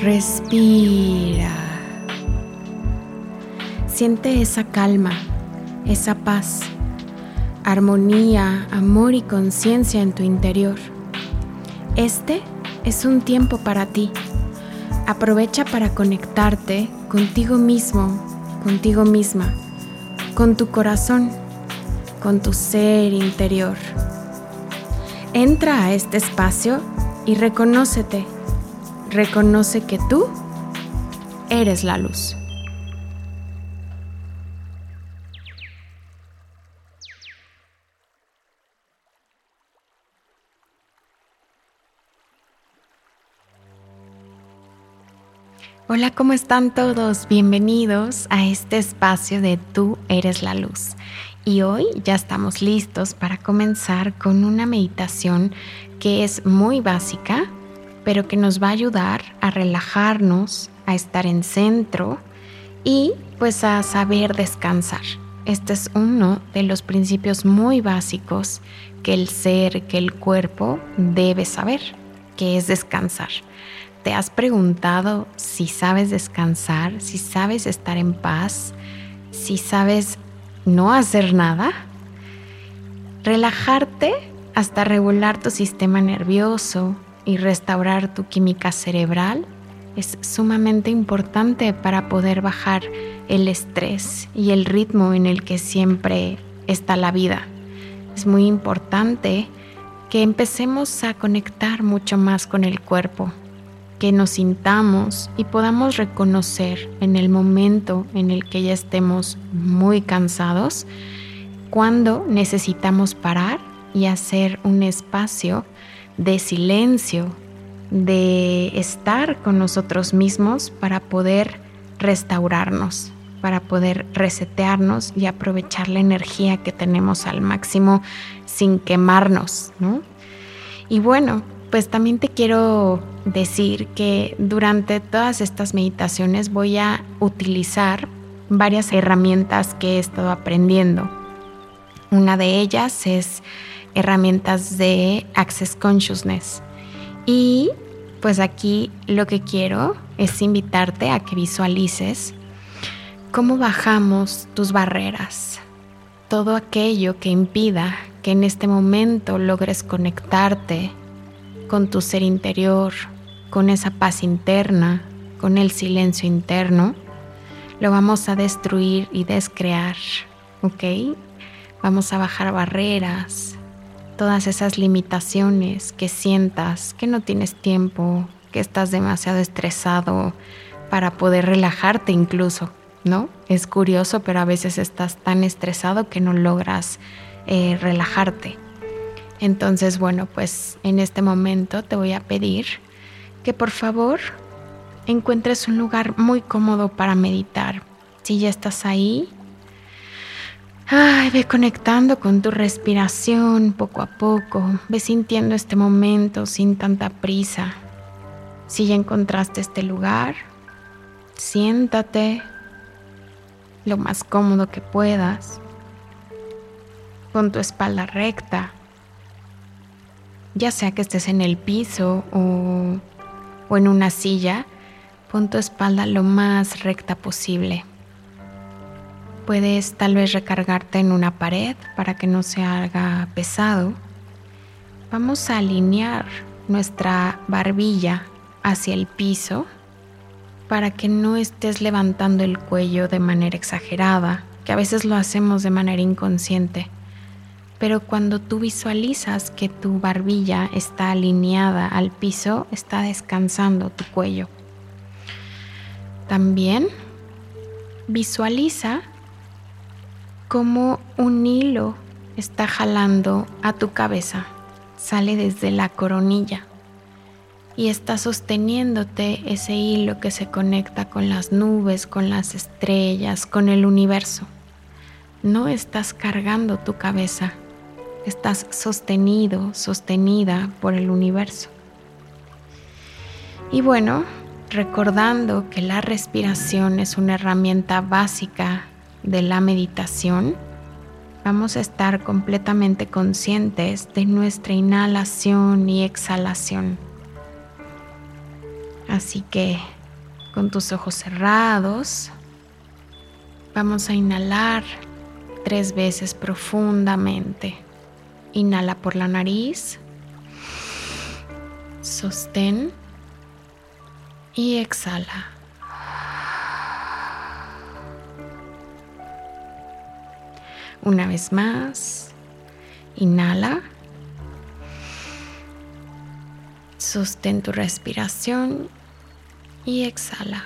respira. Siente esa calma, esa paz, armonía, amor y conciencia en tu interior. Este es un tiempo para ti. Aprovecha para conectarte contigo mismo, contigo misma, con tu corazón, con tu ser interior. Entra a este espacio y reconócete. Reconoce que tú eres la luz. Hola, ¿cómo están todos? Bienvenidos a este espacio de Tú eres la luz. Y hoy ya estamos listos para comenzar con una meditación que es muy básica, pero que nos va a ayudar a relajarnos, a estar en centro y pues a saber descansar. Este es uno de los principios muy básicos que el ser, que el cuerpo debe saber, que es descansar. ¿Te has preguntado si sabes descansar, si sabes estar en paz, si sabes no hacer nada, relajarte hasta regular tu sistema nervioso y restaurar tu química cerebral es sumamente importante para poder bajar el estrés y el ritmo en el que siempre está la vida. Es muy importante que empecemos a conectar mucho más con el cuerpo, que nos sintamos y podamos reconocer en el momento en el que ya estemos muy cansados, cuando necesitamos parar y hacer un espacio de silencio, de estar con nosotros mismos para poder restaurarnos, para poder resetearnos y aprovechar la energía que tenemos al máximo sin quemarnos, ¿no? Y bueno, pues también te quiero decir que durante todas estas meditaciones voy a utilizar varias herramientas que he estado aprendiendo. Una de ellas es herramientas de Access Consciousness. Y pues aquí lo que quiero es invitarte a que visualices cómo bajamos tus barreras, todo aquello que impida que en este momento logres conectarte con tu ser interior, con esa paz interna, con el silencio interno, lo vamos a destruir y descrear, ¿ok? Vamos a bajar barreras, todas esas limitaciones que sientas, que no tienes tiempo, que estás demasiado estresado para poder relajarte incluso, ¿no? Es curioso, pero a veces estás tan estresado que no logras eh, relajarte. Entonces, bueno, pues en este momento te voy a pedir que por favor encuentres un lugar muy cómodo para meditar. Si ya estás ahí, ay, ve conectando con tu respiración poco a poco, ve sintiendo este momento sin tanta prisa. Si ya encontraste este lugar, siéntate lo más cómodo que puedas, con tu espalda recta ya sea que estés en el piso o, en una silla, pon tu espalda lo más recta posible. Puedes tal vez recargarte en una pared para que no se haga pesado. Vamos a alinear nuestra barbilla hacia el piso para que no estés levantando el cuello de manera exagerada, que a veces lo hacemos de manera inconsciente. Pero cuando tú visualizas que tu barbilla está alineada al piso, está descansando tu cuello. También visualiza cómo un hilo está jalando a tu cabeza, sale desde la coronilla y está sosteniéndote ese hilo que se conecta con las nubes, con las estrellas, con el universo. No estás cargando tu cabeza, estás sostenido, sostenida por el universo. Y bueno, recordando que la respiración es una herramienta básica de la meditación, vamos a estar completamente conscientes de nuestra inhalación y exhalación. Así que con tus ojos cerrados, vamos a inhalar tres veces profundamente. Inhala por la nariz, sostén y exhala. Una vez más, inhala. Sostén tu respiración y exhala.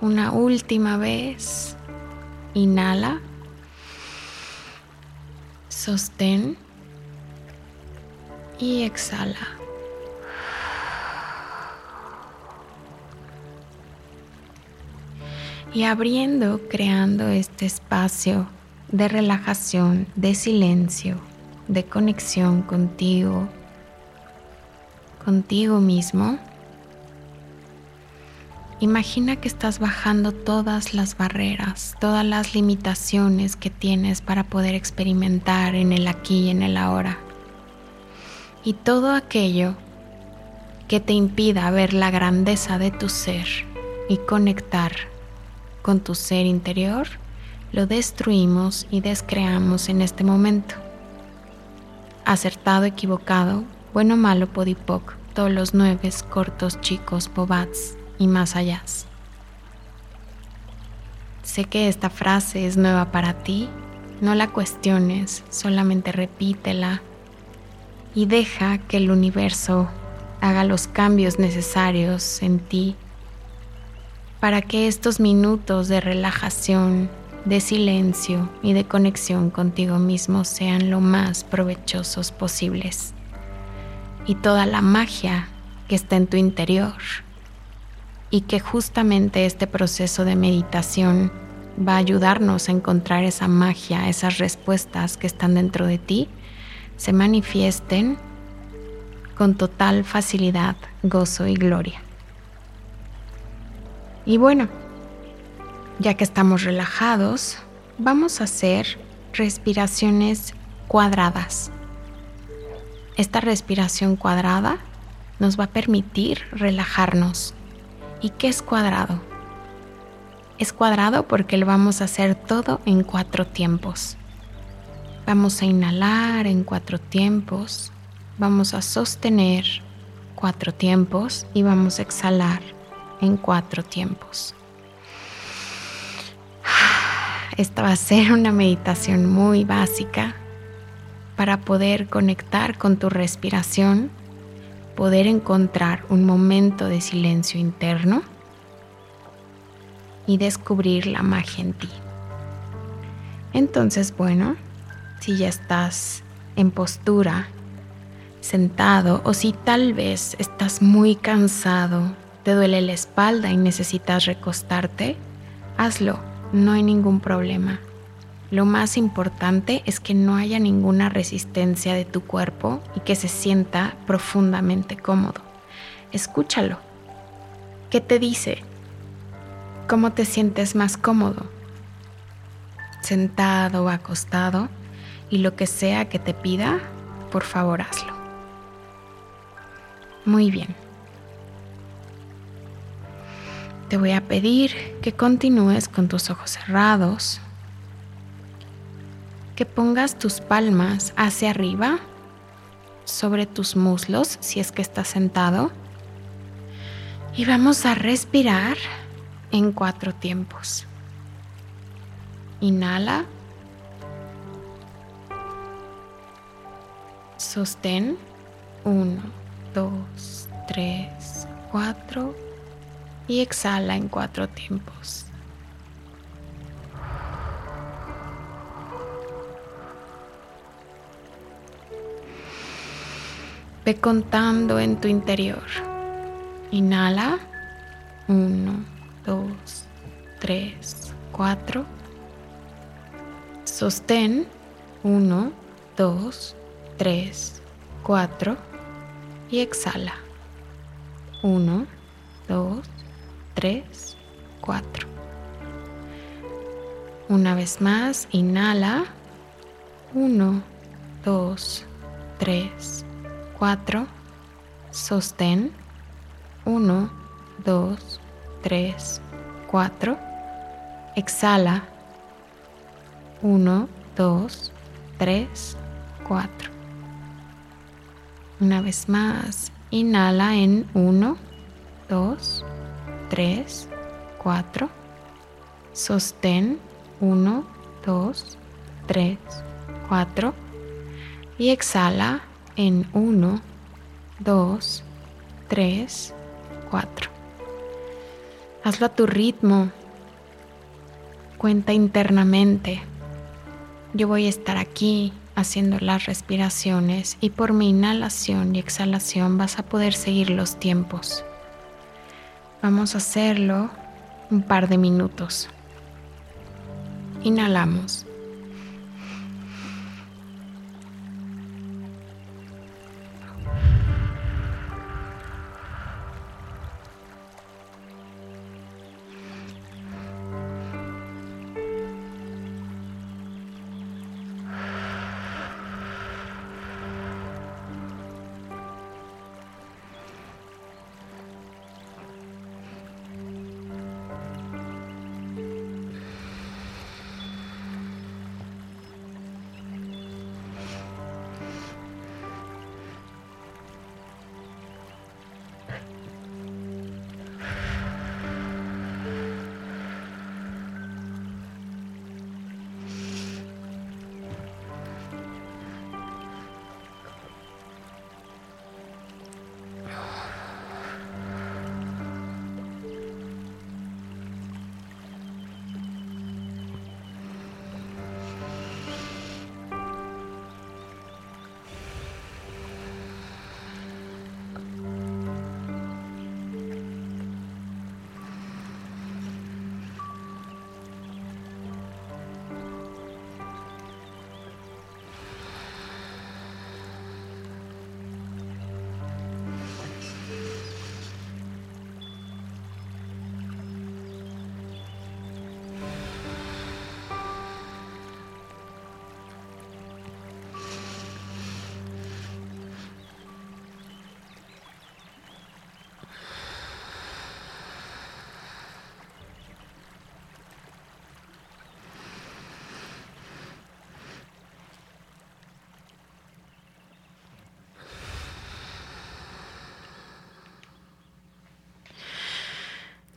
Una última vez, inhala. Sostén y exhala. Y abriendo, creando este espacio de relajación, de silencio, de conexión contigo, contigo mismo. Imagina que estás bajando todas las barreras, todas las limitaciones que tienes para poder experimentar en el aquí y en el ahora. Y todo aquello que te impida ver la grandeza de tu ser y conectar con tu ser interior, lo destruimos y descreamos en este momento. Acertado, equivocado, bueno, malo, podipoc, todos los nueve cortos, chicos, bobats y más allá. Sé que esta frase es nueva para ti, no la cuestiones, solamente repítela y deja que el universo haga los cambios necesarios en ti para que estos minutos de relajación, de silencio y de conexión contigo mismo sean lo más provechosos posibles. Y toda la magia que está en tu interior y que justamente este proceso de meditación va a ayudarnos a encontrar esa magia, esas respuestas que están dentro de ti, se manifiesten con total facilidad, gozo y gloria. Y bueno, ya que estamos relajados, vamos a hacer respiraciones cuadradas. Esta respiración cuadrada nos va a permitir relajarnos. ¿Y qué es cuadrado? Es cuadrado porque lo vamos a hacer todo en cuatro tiempos. Vamos a inhalar en cuatro tiempos, vamos a sostener cuatro tiempos y vamos a exhalar en cuatro tiempos. Esta va a ser una meditación muy básica para poder conectar con tu respiración, poder encontrar un momento de silencio interno y descubrir la magia en ti. Entonces, bueno, si ya estás en postura, sentado o si tal vez estás muy cansado te duele la espalda y necesitas recostarte, hazlo, no hay ningún problema. Lo más importante es que no haya ninguna resistencia de tu cuerpo y que se sienta profundamente cómodo. Escúchalo. ¿Qué te dice? ¿Cómo te sientes más cómodo? Sentado o acostado y lo que sea que te pida, por favor hazlo. Muy bien te voy a pedir que continúes con tus ojos cerrados, que pongas tus palmas hacia arriba sobre tus muslos si es que estás sentado y vamos a respirar en cuatro tiempos. Inhala. Sostén. Uno, dos, tres, cuatro y exhala en cuatro tiempos. Ve contando en tu interior. Inhala. Uno, dos, tres, cuatro. Sostén. Uno, dos, tres, cuatro. Y exhala. Uno, dos, 3, 4. Una vez más, inhala. 1, 2, 3, 4. Sostén. 1, 2, 3, 4. Exhala. 1, 2, 3, 4. Una vez más, inhala en 1, 2, 3, 4. Sostén 1, 2, 3, 4. Y exhala en 1, 2, 3, 4. Hazlo a tu ritmo. Cuenta internamente. Yo voy a estar aquí haciendo las respiraciones y por mi inhalación y exhalación vas a poder seguir los tiempos. Vamos a hacerlo un par de minutos. Inhalamos.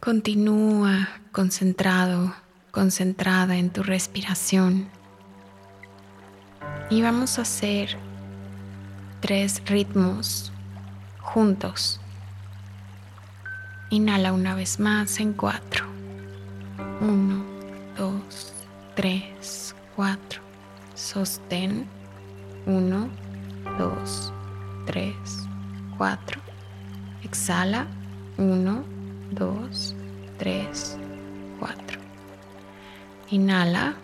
Continúa concentrado, concentrada en tu respiración. Y vamos a hacer tres ritmos juntos. Inhala una vez más en cuatro. Uno, dos, tres, cuatro. Sostén. Uno, dos, tres, cuatro. Exhala. Uno, 2, 3, 4. Inhala.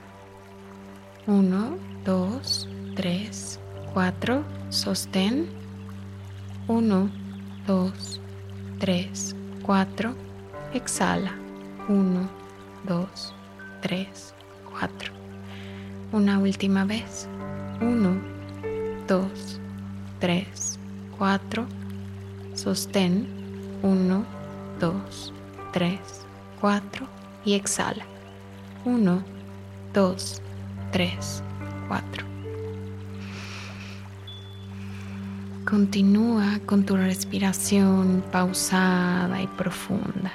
1, 2, 3, 4. Sostén. 1, 2, 3, 4. Exhala. 1, 2, 3, 4. Una última vez. 1, 2, 3, 4. Sostén. 1, 2, 3, 4 y exhala. 1, 2, 3, 4. Continúa con tu respiración pausada y profunda.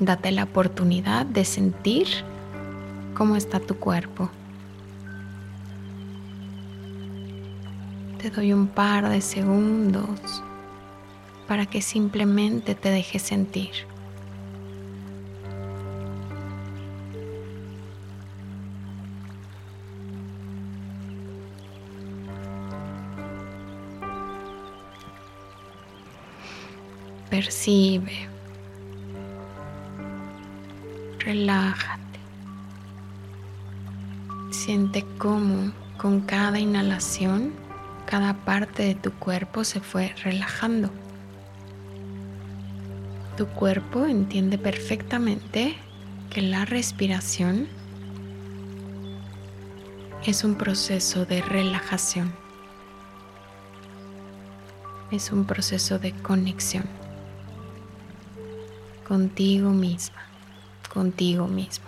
Date la oportunidad de sentir cómo está tu cuerpo. Te doy un par de segundos para que simplemente te dejes sentir. Percibe. Relájate. Siente cómo con cada inhalación cada parte de tu cuerpo se fue relajando. Tu cuerpo entiende perfectamente que la respiración es un proceso de relajación. Es un proceso de conexión contigo misma, contigo mismo.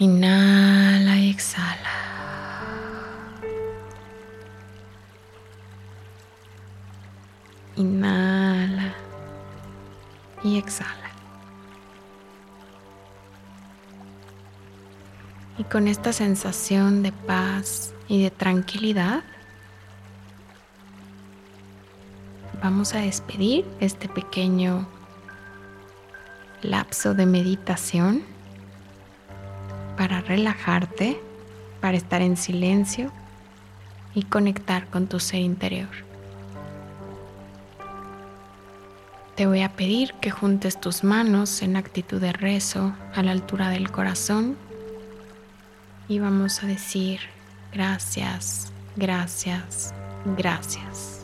Inhala con esta sensación de paz y de tranquilidad, vamos a despedir este pequeño lapso de meditación para relajarte, para estar en silencio y conectar con tu ser interior. Te voy a pedir que juntes tus manos en actitud de rezo a la altura del corazón y vamos a decir gracias, gracias, gracias.